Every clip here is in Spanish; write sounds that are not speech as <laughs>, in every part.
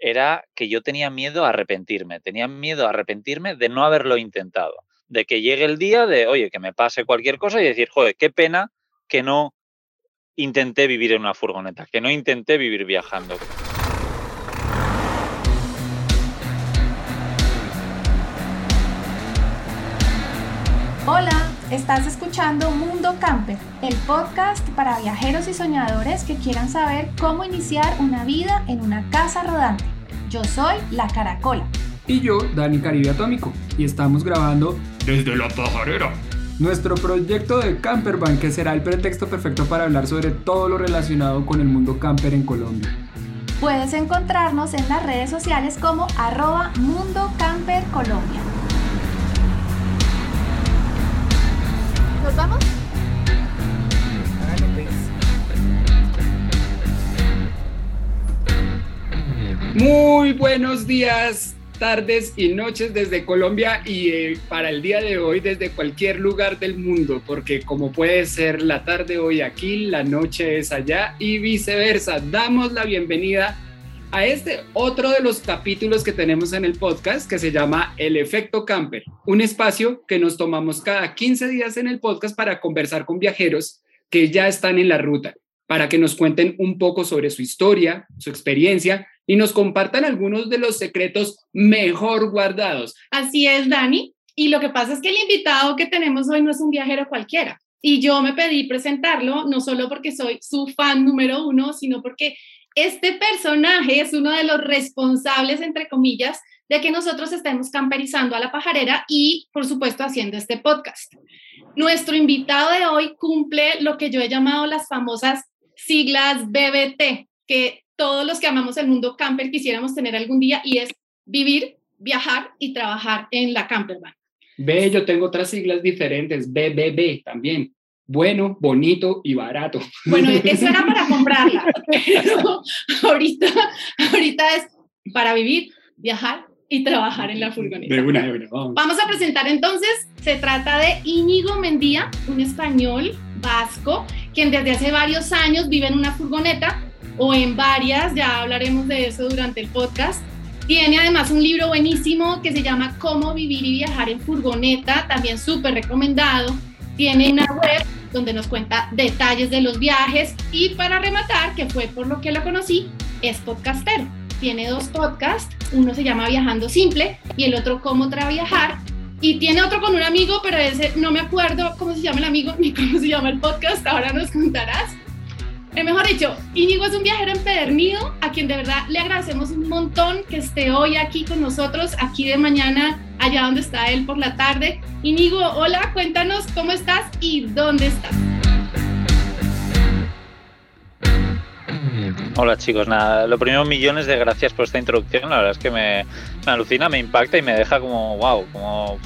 era que yo tenía miedo a arrepentirme, tenía miedo a arrepentirme de no haberlo intentado, de que llegue el día de, oye, que me pase cualquier cosa y decir, joder, qué pena que no intenté vivir en una furgoneta, que no intenté vivir viajando. Hola, estás escuchando Mundo Camper, el podcast para viajeros y soñadores que quieran saber cómo iniciar una vida en una casa rodante. Yo soy La Caracola. Y yo, Dani Caribe Atómico, y estamos grabando desde la pajarera. Nuestro proyecto de Campervan, que será el pretexto perfecto para hablar sobre todo lo relacionado con el mundo camper en Colombia. Puedes encontrarnos en las redes sociales como arroba Mundo Camper Colombia. ¿Nos vamos? Muy buenos días, tardes y noches desde Colombia y eh, para el día de hoy desde cualquier lugar del mundo, porque como puede ser la tarde hoy aquí, la noche es allá y viceversa. Damos la bienvenida a este otro de los capítulos que tenemos en el podcast que se llama El Efecto Camper, un espacio que nos tomamos cada 15 días en el podcast para conversar con viajeros que ya están en la ruta, para que nos cuenten un poco sobre su historia, su experiencia y nos compartan algunos de los secretos mejor guardados. Así es, Dani. Y lo que pasa es que el invitado que tenemos hoy no es un viajero cualquiera. Y yo me pedí presentarlo, no solo porque soy su fan número uno, sino porque este personaje es uno de los responsables, entre comillas, de que nosotros estemos camperizando a la pajarera y, por supuesto, haciendo este podcast. Nuestro invitado de hoy cumple lo que yo he llamado las famosas siglas BBT, que todos los que amamos el mundo camper quisiéramos tener algún día y es vivir, viajar y trabajar en la campervan. Ve, yo tengo otras siglas diferentes, BBB también. Bueno, bonito y barato. Bueno, <laughs> eso era para comprarla, pero ahorita, ahorita es para vivir, viajar y trabajar en la furgoneta. De una, de una, vamos. Vamos a presentar entonces, se trata de Íñigo Mendía, un español vasco, quien desde hace varios años vive en una furgoneta o en varias, ya hablaremos de eso durante el podcast. Tiene además un libro buenísimo que se llama Cómo vivir y viajar en furgoneta, también súper recomendado. Tiene una web donde nos cuenta detalles de los viajes y para rematar, que fue por lo que lo conocí, es podcastero. Tiene dos podcasts, uno se llama Viajando Simple y el otro Cómo Traviajar. Y tiene otro con un amigo, pero ese no me acuerdo cómo se llama el amigo ni <laughs> cómo se llama el podcast, ahora nos contarás. Eh, mejor dicho, Íñigo es un viajero empedernido a quien de verdad le agradecemos un montón que esté hoy aquí con nosotros, aquí de mañana, allá donde está él por la tarde. Íñigo, hola, cuéntanos cómo estás y dónde estás. Hola chicos, nada, lo primero millones de gracias por esta introducción, la verdad es que me, me alucina, me impacta y me deja como wow, como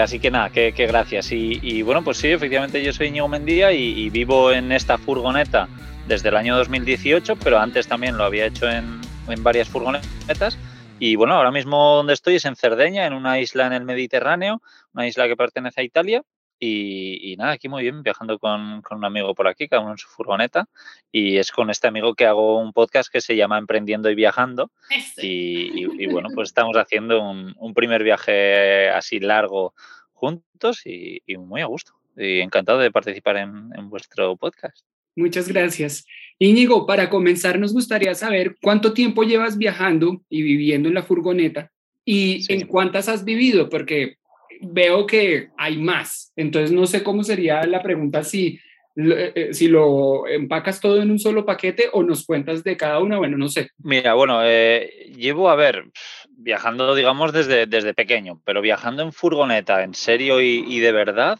así que nada, que, gracias. Y, y, bueno, pues sí, efectivamente yo soy Íñigo Mendía y, y, vivo en esta furgoneta desde el año 2018, pero antes también lo había hecho en, en varias furgonetas. Y bueno, ahora mismo donde estoy es en Cerdeña, en una isla en el Mediterráneo, una isla que pertenece a Italia. Y, y, nada, aquí muy bien, viajando con, con, un amigo por aquí, cada uno en su furgoneta. Y es con este amigo que hago un podcast que se llama Emprendiendo y Viajando. <laughs> Y, y, y, bueno, pues estamos haciendo un, un primer viaje así largo juntos y, muy a gusto. Y encantado de participar en, en vuestro podcast. Muchas gracias. Íñigo, para comenzar nos gustaría saber cuánto tiempo llevas viajando y viviendo en la furgoneta y sí. en cuántas has vivido, porque veo que hay más. Entonces no sé cómo sería la pregunta si, eh, si lo empacas todo en un solo paquete o nos cuentas de cada una. Bueno, no sé. Mira, bueno, eh, llevo, a ver, viajando, digamos, desde, desde pequeño, pero viajando en furgoneta, en serio y, y de verdad,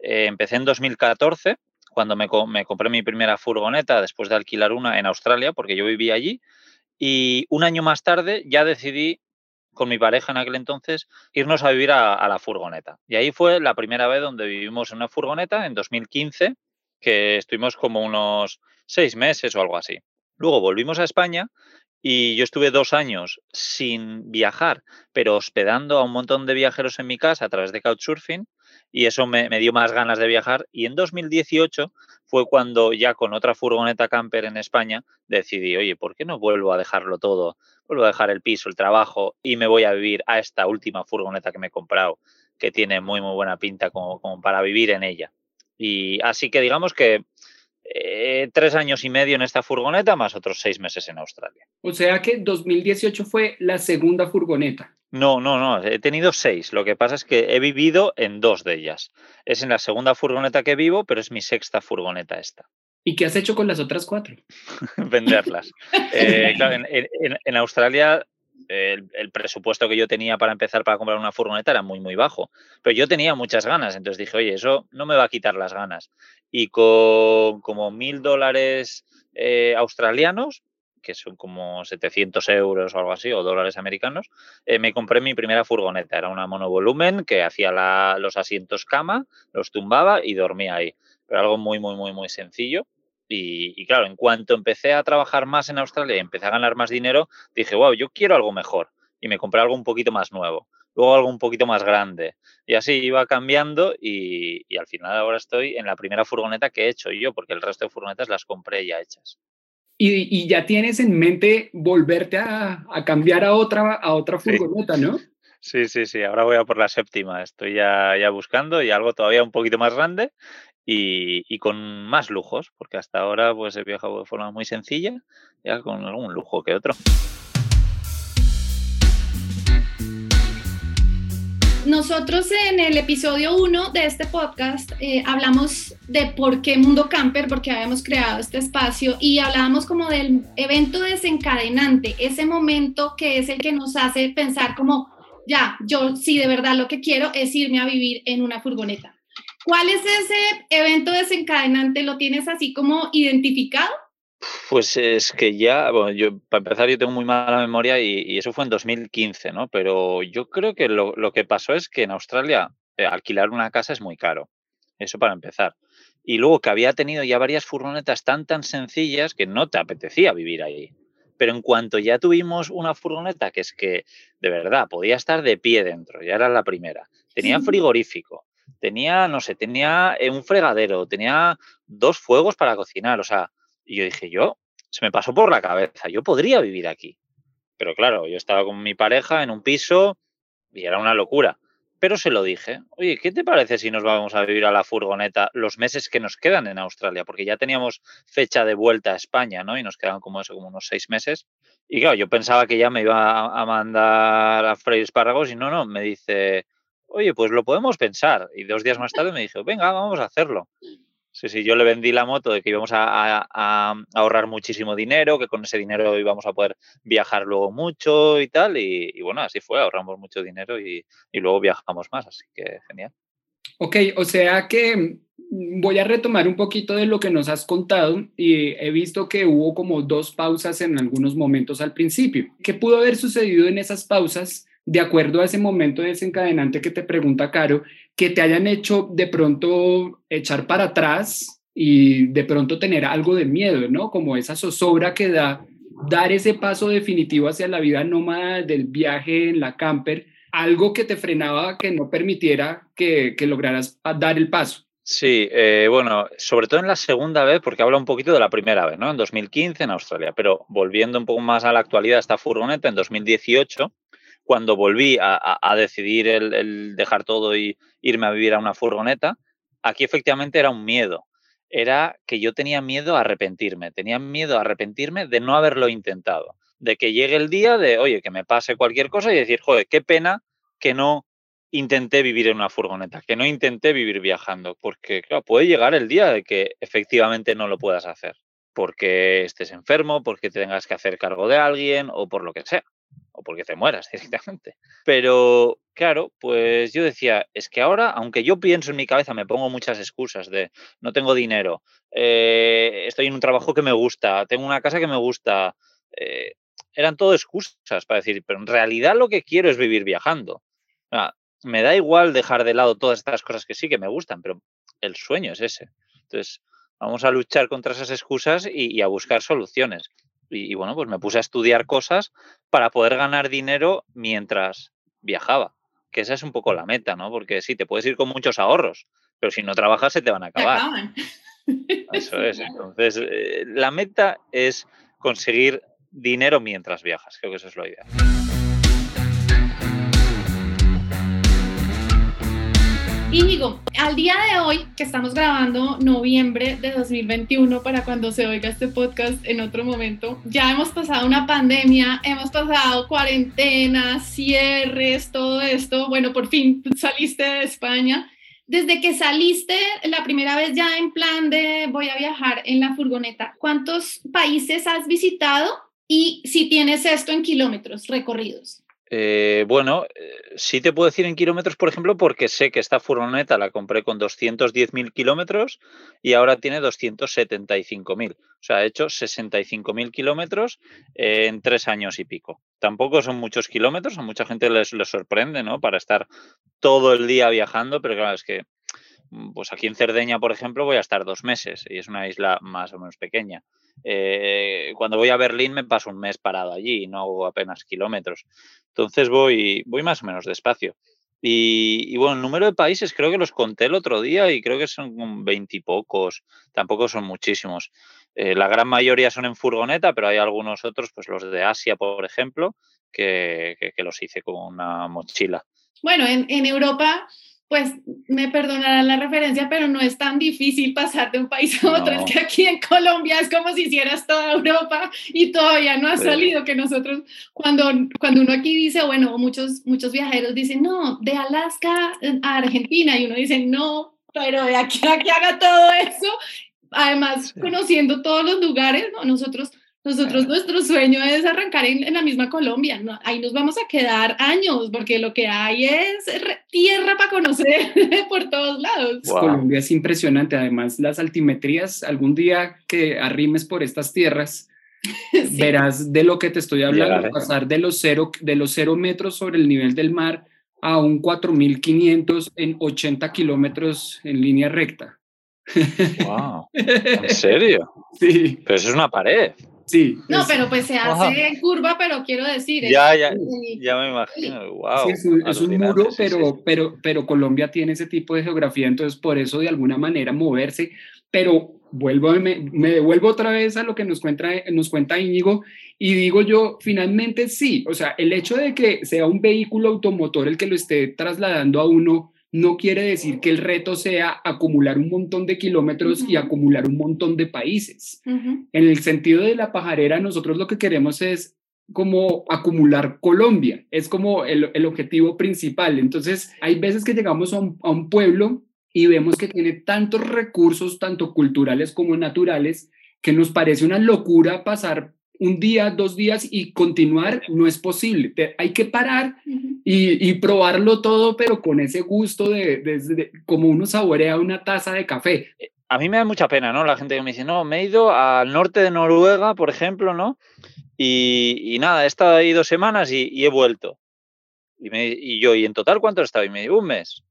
eh, empecé en 2014 cuando me, me, compré mi primera furgoneta después de alquilar una en Australia, porque yo vivía allí, y un año más tarde ya decidí con mi pareja en aquel entonces, irnos a vivir a, la furgoneta. Y ahí fue la primera vez donde vivimos en una furgoneta, en 2015, que estuvimos como unos seis meses o algo así. Luego volvimos a España y yo estuve dos años sin viajar, pero hospedando a un montón de viajeros en mi casa a través de Couchsurfing. Y eso me, dio más ganas de viajar. Y en 2018 fue cuando ya con otra furgoneta camper en España decidí, oye, ¿por qué no vuelvo a dejarlo todo? Vuelvo a dejar el piso, el trabajo y me voy a vivir a esta última furgoneta que me he comprado, que tiene muy, muy buena pinta como, para vivir en ella. Y así que digamos que eh, tres años y medio en esta furgoneta más otros seis meses en Australia. O sea que 2018 fue la segunda furgoneta. No, no, no, he tenido seis. Lo que pasa es que he vivido en dos de ellas. Es en la segunda furgoneta que vivo, pero es mi sexta furgoneta esta. ¿Y qué has hecho con las otras cuatro? <laughs> Venderlas. <laughs> Eh, en, Australia el, presupuesto que yo tenía para empezar para comprar una furgoneta era muy, muy bajo. Pero yo tenía muchas ganas, entonces dije, oye, eso no me va a quitar las ganas. Y con como mil dólares eh, australianos, que son como 700 euros o algo así, o dólares americanos, eh, me compré mi primera furgoneta. Era una monovolumen que hacía los asientos cama, los tumbaba y dormía ahí. Pero algo muy, muy, muy, muy sencillo. Y, claro, en cuanto empecé a trabajar más en Australia y empecé a ganar más dinero, dije, wow, yo quiero algo mejor. Y me compré algo un poquito más nuevo, luego algo un poquito más grande. Y así iba cambiando y, al final ahora estoy en la primera furgoneta que he hecho yo, porque el resto de furgonetas las compré ya hechas. Y, ya tienes en mente volverte a, cambiar a otra, a otra furgoneta, ¿no? Sí, sí, sí. Ahora voy a por la séptima. Estoy ya, ya buscando y algo todavía un poquito más grande y, con más lujos, porque hasta ahora pues he viajado de forma muy sencilla, ya con algún lujo que otro. Nosotros en el episodio 1 de este podcast eh, hablamos de por qué Mundo Camper, porque habíamos creado este espacio y hablábamos como del evento desencadenante, ese momento que es el que nos hace pensar como, ya, yo sí de verdad lo que quiero es irme a vivir en una furgoneta. ¿Cuál es ese evento desencadenante? ¿Lo tienes así como identificado? Pues es que ya, bueno, yo para empezar yo tengo muy mala memoria y, eso fue en 2015, ¿no? Pero yo creo que lo, que pasó es que en Australia eh, alquilar una casa es muy caro. Eso para empezar. Y luego que había tenido ya varias furgonetas tan tan sencillas que no te apetecía vivir ahí. Pero en cuanto ya tuvimos una furgoneta que es que de verdad podía estar de pie dentro, ya era la primera, tenía frigorífico, tenía, no sé, tenía eh, un fregadero, tenía dos fuegos para cocinar, o sea, y yo dije, yo, se me pasó por la cabeza, yo podría vivir aquí. Pero claro, yo estaba con mi pareja en un piso y era una locura. Pero se lo dije, oye, ¿qué te parece si nos vamos a vivir a la furgoneta los meses que nos quedan en Australia? Porque ya teníamos fecha de vuelta a España, ¿no? Y nos quedan como eso, como unos seis meses. Y claro, yo pensaba que ya me iba a mandar a freír espárragos y no, no, me dice, oye, pues lo podemos pensar. Y dos días más tarde me dijo, venga, vamos a hacerlo. Sí, sí, yo le vendí la moto de que íbamos a, ahorrar muchísimo dinero, que con ese dinero íbamos a poder viajar luego mucho y tal. Y, bueno, así fue, ahorramos mucho dinero y, y, luego viajamos más, así que genial. Ok, o sea que voy a retomar un poquito de lo que nos has contado y he visto que hubo como dos pausas en algunos momentos al principio. ¿Qué pudo haber sucedido en esas pausas? De acuerdo a ese momento desencadenante que te pregunta Caro, que te hayan hecho de pronto echar para atrás y de pronto tener algo de miedo, ¿no? Como esa zozobra que da dar ese paso definitivo hacia la vida nómada del viaje en la camper, algo que te frenaba, que no permitiera que, lograras dar el paso. Sí, eh, bueno, sobre todo en la segunda vez, porque habla un poquito de la primera vez, ¿no? En 2015 en Australia, pero volviendo un poco más a la actualidad, esta furgoneta en 2018 cuando volví a, decidir el, dejar todo y irme a vivir a una furgoneta, aquí efectivamente era un miedo. Era que yo tenía miedo a arrepentirme, tenía miedo a arrepentirme de no haberlo intentado, de que llegue el día de, oye, que me pase cualquier cosa y decir, joder, qué pena que no intenté vivir en una furgoneta, que no intenté vivir viajando, porque puede llegar el día de que efectivamente no lo puedas hacer, porque estés enfermo, porque tengas que hacer cargo de alguien o por lo que sea o porque te mueras <laughs> directamente. Pero claro, pues yo decía, es que ahora, aunque yo pienso en mi cabeza, me pongo muchas excusas de no tengo dinero, eh, estoy en un trabajo que me gusta, tengo una casa que me gusta, eh, eran todo excusas para decir, pero en realidad lo que quiero es vivir viajando. me da igual dejar de lado todas estas cosas que sí que me gustan, pero el sueño es ese. Entonces, vamos a luchar contra esas excusas y a buscar soluciones. Y, bueno, pues me puse a estudiar cosas para poder ganar dinero mientras viajaba. que esa es un poco la meta, ¿no? Porque sí, te puedes ir con muchos ahorros, pero si no trabajas se te van a acabar. <laughs> Eso es. Entonces, eh, la meta es conseguir dinero mientras viajas. Creo que eso es lo ideal. Íñigo, al día de hoy, que estamos grabando noviembre de 2021, para cuando se oiga este podcast en otro momento, ya hemos pasado una pandemia, hemos pasado cuarentenas, cierres, todo esto. Bueno, por fin saliste de España. Desde que saliste la primera vez ya en plan de voy a viajar en la furgoneta, ¿cuántos países has visitado? Y si tienes esto en kilómetros recorridos. Eh, bueno, sí te puedo decir en kilómetros, por ejemplo, porque sé que esta furgoneta la compré con 210.000 kilómetros y ahora tiene 275.000. O sea, ha hecho 65.000 kilómetros en tres años y pico. Tampoco son muchos kilómetros, a mucha gente les, les sorprende, ¿no? Para estar todo el día viajando, pero claro, es que pues aquí en Cerdeña, por ejemplo, voy a estar dos meses y es una isla más o menos pequeña. Eh, cuando voy a Berlín me paso un mes parado allí y no hago apenas kilómetros. Entonces voy, voy más o menos despacio. Y, bueno, el número de países creo que los conté el otro día y creo que son veintipocos, tampoco son muchísimos. Eh, la gran mayoría son en furgoneta, pero hay algunos otros, pues los de Asia, por ejemplo, que, los hice con una mochila. Bueno, en, en Europa pues me perdonarán la referencia, pero no es tan difícil pasar de un país a otro. Es que aquí en Colombia es como si hicieras toda Europa y todavía no ha salido. Que nosotros, cuando, cuando uno aquí dice, bueno, muchos, muchos viajeros dicen, no, de Alaska a Argentina, y uno dice, no, pero de aquí a que haga todo eso, además conociendo todos los lugares, ¿no? nosotros nosotros, nuestro sueño es arrancar en, la misma Colombia. Ahí nos vamos a quedar años, porque lo que hay es tierra para conocer <laughs> por todos lados. Colombia es impresionante. Además, las altimetrías, algún día que arrimes por estas tierras, <laughs> verás de lo que te estoy hablando, pasar de los, cero, de los cero metros sobre el nivel del mar a un 4.500 en 80 kilómetros en línea recta. Wow. <laughs> ¿En serio? Sí. Pero eso es una pared. Sí. No, pero pues se hace en curva, pero quiero decir. Ya, ya, ya me imagino. Wow. es un, muro, pero, pero, pero Colombia tiene ese tipo de geografía, entonces por eso de alguna manera moverse. Pero vuelvo, me, me devuelvo otra vez a lo que nos cuenta, nos cuenta Íñigo y digo yo, finalmente sí, o sea, el hecho de que sea un vehículo automotor el que lo esté trasladando a uno no quiere decir que el reto sea acumular un montón de kilómetros y acumular un montón de países. En el sentido de la pajarera, nosotros lo que queremos es como acumular Colombia, es como el, objetivo principal. Entonces, hay veces que llegamos a un, a un pueblo y vemos que tiene tantos recursos, tanto culturales como naturales, que nos parece una locura pasar un día, dos días y continuar no es posible. hay que parar y, probarlo todo, pero con ese gusto de, como uno saborea una taza de café. A mí me da mucha pena, ¿no? La gente que me dice, no, me he ido al norte de Noruega, por ejemplo, ¿no? Y, nada, he estado ahí dos semanas y, he vuelto. Y, me, y, yo, ¿y en total cuánto he estado? Y me digo, un mes.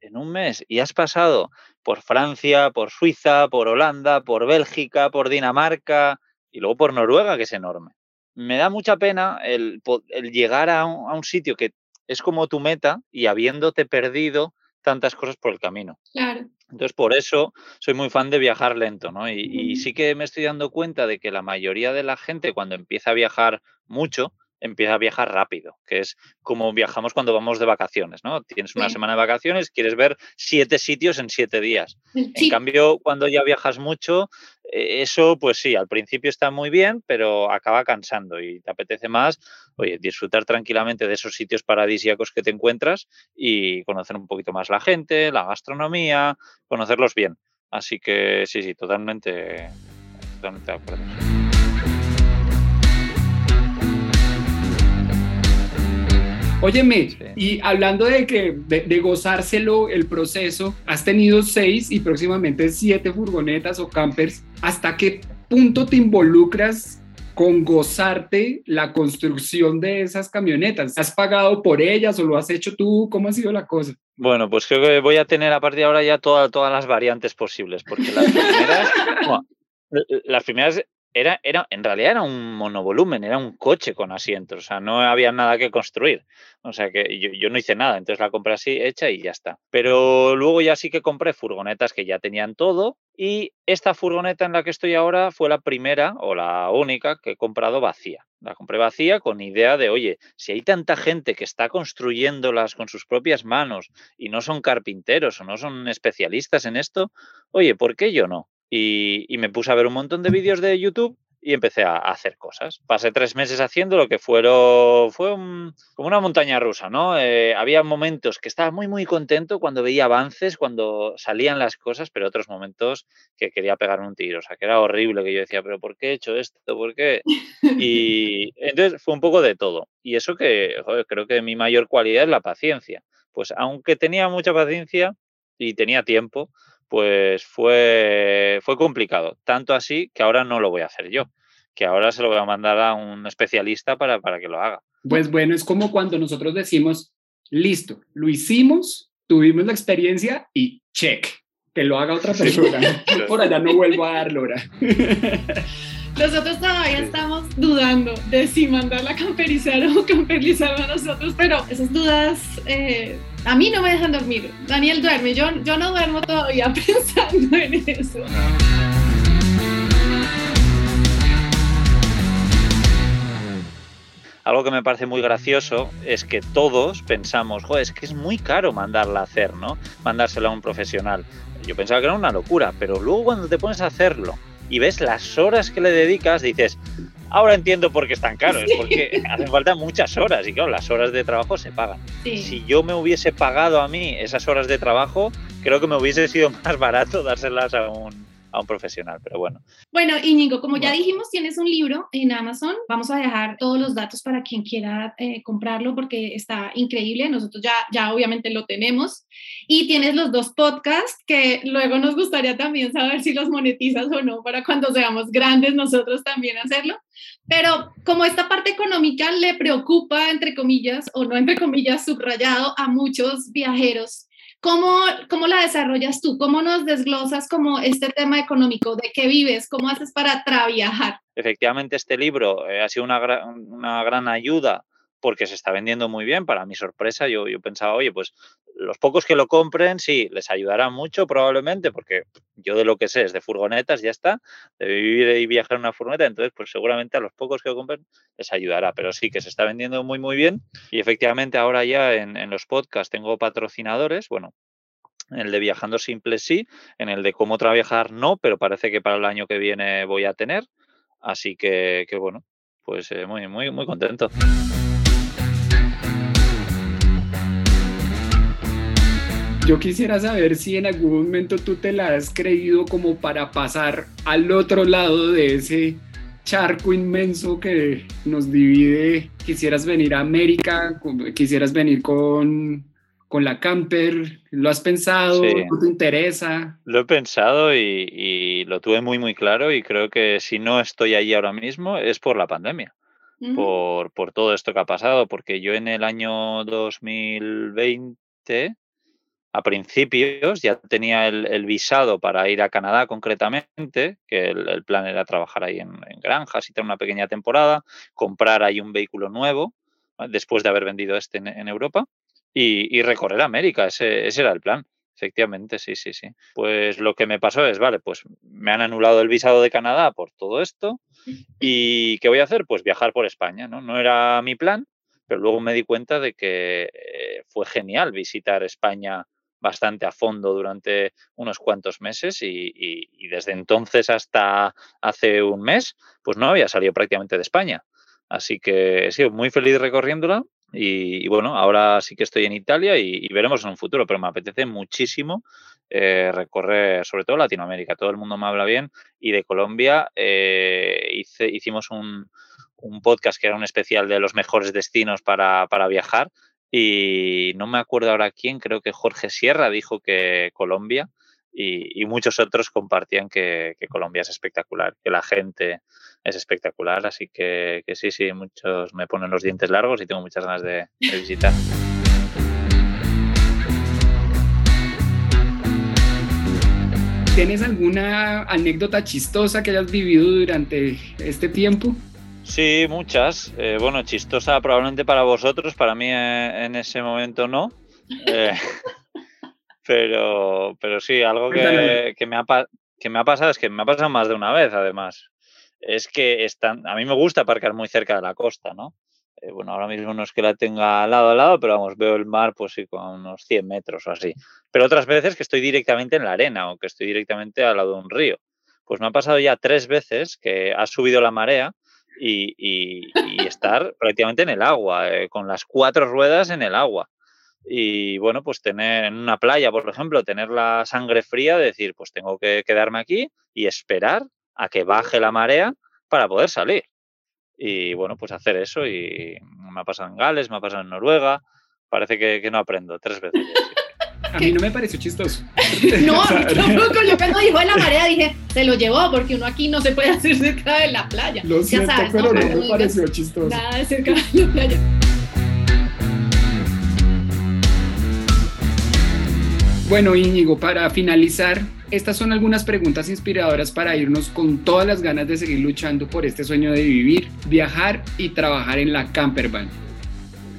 en un mes. Y has pasado por Francia, por Suiza, por Holanda, por Bélgica, por Dinamarca, y luego por Noruega, que es enorme. Me da mucha pena el, llegar a un, sitio que es como tu meta y habiéndote perdido tantas cosas por el camino. Claro. Entonces, por eso soy muy fan de viajar lento, ¿no? Y, y, sí que me estoy dando cuenta de que la mayoría de la gente, cuando empieza a viajar mucho, empieza a viajar rápido, que es como viajamos cuando vamos de vacaciones, ¿no? Tienes una semana de vacaciones, quieres ver siete sitios en siete días. En cambio, cuando ya viajas mucho, eh, eso, pues sí, al principio está muy bien, pero acaba cansando y te apetece más, oye, disfrutar tranquilamente de esos sitios paradisíacos que te encuentras y conocer un poquito más la gente, la gastronomía, conocerlos bien. Así que sí, sí, totalmente, totalmente de acuerdo. Óyeme, y hablando de que de, gozárselo el proceso, has tenido seis y próximamente siete furgonetas o campers. ¿Hasta qué punto te involucras con gozarte la construcción de esas camionetas? ¿Has pagado por ellas o lo has hecho tú? ¿Cómo ha sido la cosa? Bueno, pues creo que voy a tener a partir de ahora ya todas las variantes posibles, porque las <laughs> primeras, las primeras era, era, en realidad era un monovolumen, era un coche con asientos, o sea, no había nada que construir. O sea que yo, no hice nada, entonces la compré así, hecha y ya está. Pero luego ya sí que compré furgonetas que ya tenían todo y esta furgoneta en la que estoy ahora fue la primera o la única que he comprado vacía. La compré vacía con idea de, oye, si hay tanta gente que está construyéndolas con sus propias manos y no son carpinteros o no son especialistas en esto, oye, ¿por qué yo no? Y, y me puse a ver un montón de vídeos de YouTube y empecé a, hacer cosas. Pasé tres meses haciendo lo que fueron, fue como una montaña rusa, ¿no? Eh, había momentos que estaba muy, muy contento cuando veía avances, cuando salían las cosas, pero otros momentos que quería pegar un tiro, o sea, que era horrible, que yo decía, pero ¿por qué he hecho esto? ¿Por qué? Y <laughs> entonces fue un poco de todo. Y eso que joder, creo que mi mayor cualidad es la paciencia. Pues aunque tenía mucha paciencia y tenía tiempo, pues fue, fue complicado. Tanto así que ahora no lo voy a hacer yo, que ahora se lo voy a mandar a un especialista para, para que lo haga. Pues bueno, es como cuando nosotros decimos, listo, lo hicimos, tuvimos la experiencia y check, que lo haga otra <laughs> persona. <laughs> Por allá no vuelvo a dar lora. <laughs> Nosotros todavía estamos dudando de si mandarla a camperizar o camperizarla a nosotros, pero esas dudas eh, a mí no me dejan dormir. Daniel duerme, yo, yo no duermo todavía <laughs> pensando en eso. Algo que me parece muy gracioso es que todos pensamos, joder, es que es muy caro mandarla a hacer, ¿no? Mandársela a un profesional. Yo pensaba que era una locura, pero luego cuando te pones a hacerlo y ves las horas que le dedicas, dices, ahora entiendo por qué es tan caro, es porque hacen falta muchas horas y claro, las horas de trabajo se pagan. Si yo me hubiese pagado a mí esas horas de trabajo, creo que me hubiese sido <laughs> más barato dárselas a un, a un profesional, pero bueno. Bueno, Íñigo, como ya dijimos, tienes un libro en Amazon. Vamos a dejar todos los datos para quien quiera eh, comprarlo porque está increíble. Nosotros ya, ya obviamente lo tenemos. Y tienes los dos podcasts que luego nos gustaría también saber si los monetizas o no para cuando seamos grandes nosotros también hacerlo. Pero como esta parte económica le preocupa, entre comillas, o no entre comillas, subrayado a muchos viajeros, ¿Cómo, ¿Cómo la desarrollas tú? ¿Cómo nos desglosas como este tema económico? ¿De qué vives? ¿Cómo haces para traviajar? Efectivamente, este libro eh, ha sido una, una gran ayuda porque se está vendiendo muy bien. Para mi sorpresa, yo, yo pensaba, oye, pues los pocos que lo compren, sí, les ayudará mucho probablemente, porque yo de lo que sé es de furgonetas, ya está, de vivir y viajar en una furgoneta, entonces pues seguramente a los pocos que lo compren les ayudará, pero sí que se está vendiendo muy, muy bien. Y efectivamente ahora ya en, los podcasts tengo patrocinadores, bueno, en el de Viajando Simple sí, en el de Cómo Trabajar no, pero parece que para el año que viene voy a tener. Así que, que bueno, pues eh, muy, muy, muy contento. Yo quisiera saber si en algún momento tú te la has creído como para pasar al otro lado de ese charco inmenso que nos divide. Quisieras venir a América, quisieras venir con, con la camper. ¿Lo has pensado? Sí. ¿Te interesa? Lo he pensado y, y, lo tuve muy, muy claro y creo que si no estoy allí ahora mismo es por la pandemia. Uh -huh. por, por todo esto que ha pasado, porque yo en el año 2020 a principios ya tenía el, el, visado para ir a Canadá concretamente, que el, el plan era trabajar ahí en, en, granjas y tener una pequeña temporada, comprar ahí un vehículo nuevo, después de haber vendido este en, en Europa, y, y, recorrer América, ese, ese era el plan. Efectivamente, sí, sí, sí. Pues lo que me pasó es, vale, pues me han anulado el visado de Canadá por todo esto. <laughs> ¿Y qué voy a hacer? Pues viajar por España, ¿no? No era mi plan, pero luego me di cuenta de que eh, fue genial visitar España bastante a fondo durante unos cuantos meses y, y, y, desde entonces hasta hace un mes, pues no había salido prácticamente de España. Así que he sido muy feliz recorriéndola y, y bueno, ahora sí que estoy en Italia y, veremos en un futuro, pero me apetece muchísimo eh, recorrer sobre todo Latinoamérica. Todo el mundo me habla bien y de Colombia eh, hice, hicimos un, un, podcast que era un especial de los mejores destinos para, para viajar y no me acuerdo ahora quién, creo que Jorge Sierra dijo que Colombia y, muchos otros compartían que, Colombia es espectacular, que la gente es espectacular, así que, sí, sí, muchos me ponen los dientes largos y tengo muchas ganas de visitar. ¿Tienes alguna anécdota chistosa que hayas vivido durante este tiempo? Sí, muchas. Eh, bueno, chistosa probablemente para vosotros, para mí eh, en ese momento no. Eh, <laughs> pero, pero sí, algo que, que, me ha, que me ha pasado es que me ha pasado más de una vez, además. Es que están, a mí me gusta aparcar muy cerca de la costa, ¿no? bueno, ahora mismo no es que la tenga lado a lado, pero vamos, veo el mar pues sí, con unos 100 metros o así. Pero otras veces que estoy directamente en la arena o que estoy directamente al lado de un río. Pues me ha pasado ya tres veces que ha subido la marea y, estar prácticamente en el agua, eh, con las cuatro ruedas en el agua. Y bueno, pues tener en una playa, por ejemplo, tener la sangre fría, decir, pues tengo que quedarme aquí y esperar a que baje la marea para poder salir. Y bueno, pues hacer eso y me ha pasado en Gales, me ha pasado en Noruega, parece que, no aprendo, tres veces. A mí no me pareció chistoso. <laughs> No, <laughs> tampoco. <laughs> Yo cuando dijo de la marea dije, se lo llevó porque uno aquí no se puede hacer cerca de la playa. Lo siento, pero no, me pareció chistoso. Nada de cerca de la playa. Bueno, Íñigo, para finalizar, estas son algunas preguntas inspiradoras para irnos con todas las ganas de seguir luchando por este sueño de vivir, viajar y trabajar en la campervan.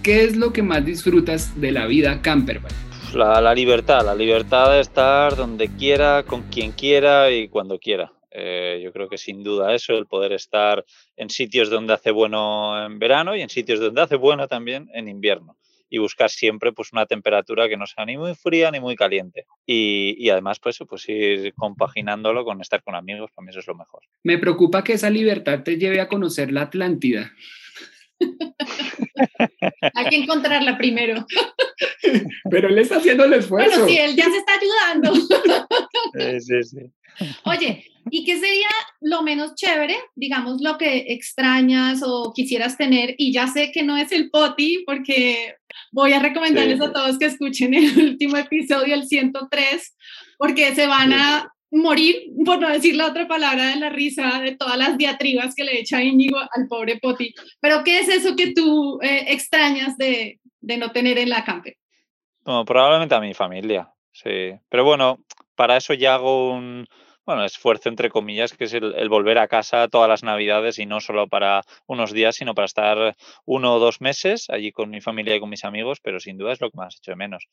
¿Qué es lo que más disfrutas de la vida campervan? La, libertad, la libertad de estar donde quiera, con quien quiera y cuando quiera. Eh, yo creo que sin duda eso, el poder estar en sitios donde hace bueno en verano y en sitios donde hace bueno también en invierno y buscar siempre pues una temperatura que no sea ni muy fría ni muy caliente. Y, y, además pues, pues ir compaginándolo con estar con amigos, para mí eso es lo mejor. Me preocupa que esa libertad te lleve a conocer la Atlántida. <laughs> Hay que encontrarla primero. <laughs> Pero él está haciendo el esfuerzo. Bueno, sí, él ya se está ayudando. <laughs> Sí, sí, sí. Oye, ¿y qué sería lo menos chévere, digamos, lo que extrañas o quisieras tener? Y ya sé que no es el poti, porque voy a recomendarles a todos que escuchen el último episodio, el 103, porque se van a morir, por no decir la otra palabra de la risa, de todas las diatribas que le echa Íñigo al pobre Poti. Pero, ¿qué es eso que tú eh, extrañas de, de, no tener en la campe? probablemente a mi familia, sí. Pero bueno, para eso ya hago un, bueno, esfuerzo entre comillas, que es el, volver a casa todas las navidades y no solo para unos días, sino para estar uno o dos meses allí con mi familia y con mis amigos, pero sin duda es lo que más hecho de menos.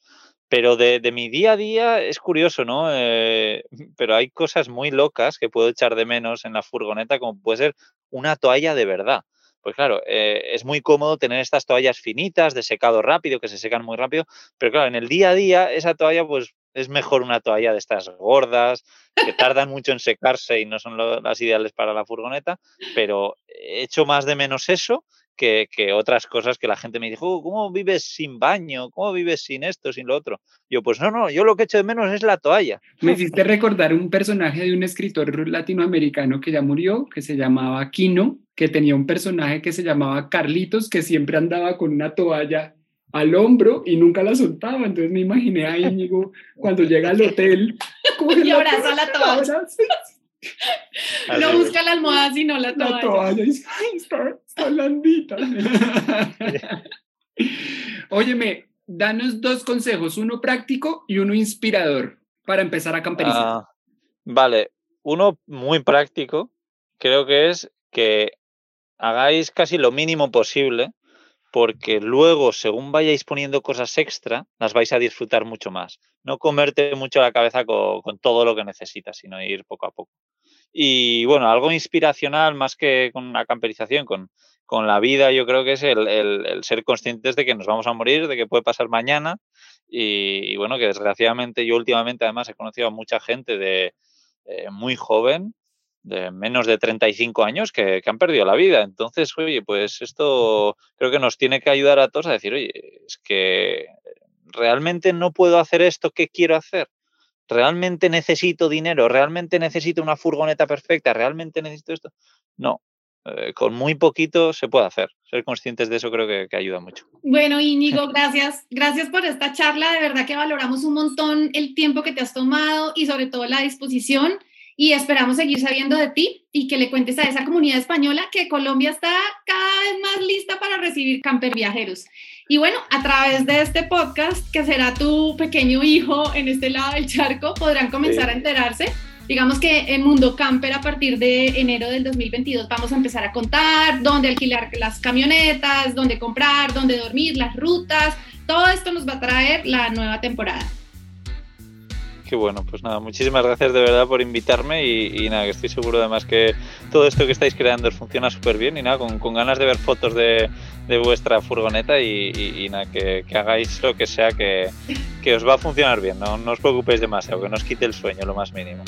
Pero de, mi día a día es curioso, ¿no? Eh, <laughs> pero hay cosas muy locas que puedo echar de menos en la furgoneta, como puede ser una toalla de verdad. Pues claro, eh, es muy cómodo tener estas toallas finitas, de secado rápido, que se secan muy rápido, pero claro, en el día a día esa toalla pues es mejor una toalla de estas gordas, que tardan mucho en secarse y no son las ideales para la furgoneta, pero echo más de menos eso que, otras cosas que la gente me dijo, oh, ¿cómo vives sin baño? ¿Cómo vives sin esto, sin lo otro? Yo, pues no, no, yo lo que echo de menos es la toalla. Me hiciste recordar un personaje de un escritor latinoamericano que ya murió, que se llamaba Quino, que tenía un personaje que se llamaba Carlitos, que siempre andaba con una toalla al hombro y nunca la soltaba. Entonces me imaginé a Íñigo cuando llega al hotel. <laughs> Y abraza la toalla. No busca la almohada, sino la toalla. La toalla y ay, está, está blandita. <laughs> Óyeme, danos dos consejos, uno práctico y uno inspirador para empezar a camperizar. Ah, vale, uno muy práctico, creo que es que hagáis casi lo mínimo posible porque luego, según vayáis poniendo cosas extra, las vais a disfrutar mucho más. No comerte mucho la cabeza con, todo lo que necesitas, sino ir poco a poco. Y bueno, algo inspiracional más que con la camperización, con, con la vida, yo creo que es el, ser conscientes de que nos vamos a morir, de que puede pasar mañana. Y, bueno, que desgraciadamente yo últimamente además he conocido a mucha gente de eh, muy joven de menos de 35 años que, han perdido la vida. Entonces, oye, pues esto creo que nos tiene que ayudar a todos a decir, oye, es que realmente no puedo hacer esto que quiero hacer. ¿Realmente necesito dinero? ¿Realmente necesito una furgoneta perfecta? ¿Realmente necesito esto? No, eh, con muy poquito se puede hacer. Ser conscientes de eso creo que, que, ayuda mucho. Bueno, Íñigo, <laughs> gracias. Gracias por esta charla. De verdad que valoramos un montón el tiempo que te has tomado y sobre todo la disposición y esperamos seguir sabiendo de ti y que le cuentes a esa comunidad española que Colombia está cada vez más lista para recibir camper viajeros. Y bueno, a través de este podcast, que será tu pequeño hijo en este lado del charco, podrán comenzar a enterarse digamos que en Mundo Camper a partir de enero del 2022 vamos a empezar a contar dónde alquilar las camionetas, dónde comprar, dónde dormir, las rutas, todo esto nos va a traer la nueva temporada. Bueno, pues nada, muchísimas gracias de verdad por invitarme y, nada, que estoy seguro además que todo esto que estáis creando funciona súper bien y nada, con, ganas de ver fotos de, vuestra furgoneta y, nada, que, hagáis lo que sea que, que, os va a funcionar bien, no, no os preocupéis demasiado, que no os quite el sueño lo más mínimo.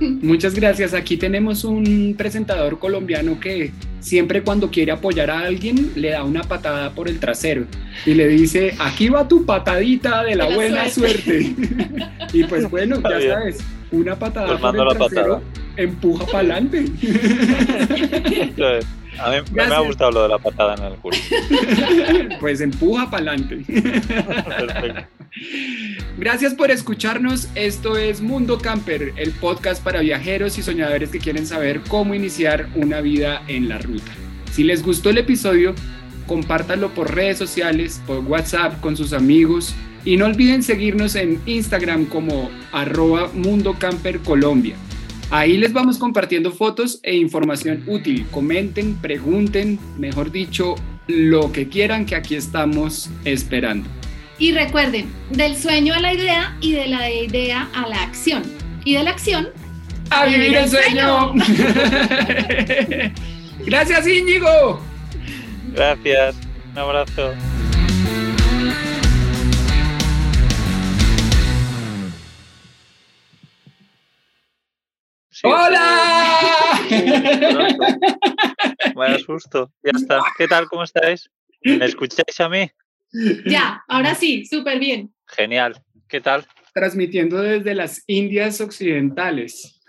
Muchas gracias. Aquí tenemos un presentador colombiano que siempre cuando quiere apoyar a alguien le da una patada por el trasero y le dice, aquí va tu patadita de la, buena suerte. y pues bueno, ya sabes, una patada pues por el trasero empuja para adelante. A mí me ha gustado lo de la patada en el culo. Pues empuja para adelante. Gracias por escucharnos. Esto es Mundo Camper, el podcast para viajeros y soñadores que quieren saber cómo iniciar una vida en la ruta. Si les gustó el episodio, compártanlo por redes sociales, por WhatsApp, con sus amigos y no olviden seguirnos en Instagram como arroba Mundo Camper Colombia. Ahí les vamos compartiendo fotos e información útil. Comenten, pregunten, mejor dicho, lo que quieran que aquí estamos esperando. Y recuerden, del sueño a la idea y de la idea a la acción. Y de la acción a, vivir, el sueño. <laughs> Gracias Íñigo. Gracias. Un abrazo. ¡Hola! <laughs> Vaya susto. Ya está. ¿Qué tal? ¿Cómo estáis? ¿Me escucháis a mí? Ya, <laughs> ahora sí, súper bien. Genial. ¿Qué tal? Transmitiendo desde las Indias Occidentales.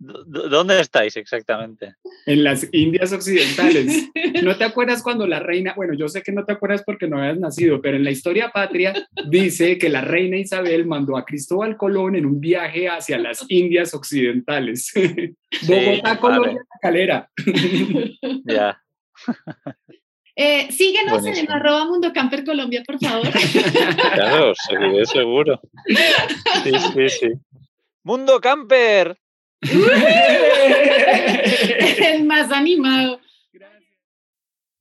¿Dónde estáis exactamente? En las Indias Occidentales. <laughs> ¿No te acuerdas cuando la reina, bueno, yo sé que no te acuerdas porque no habías nacido, pero en la historia patria dice que la reina Isabel mandó a Cristóbal Colón en un viaje hacia las Indias Occidentales. <laughs> Bogotá, Colombia, Calera. ya. Eh, síguenos en el arroba Mundo Camper Colombia, por favor. <laughs> claro, seguiré seguro. Sí, sí, sí. Mundo Camper. <laughs> El más animado.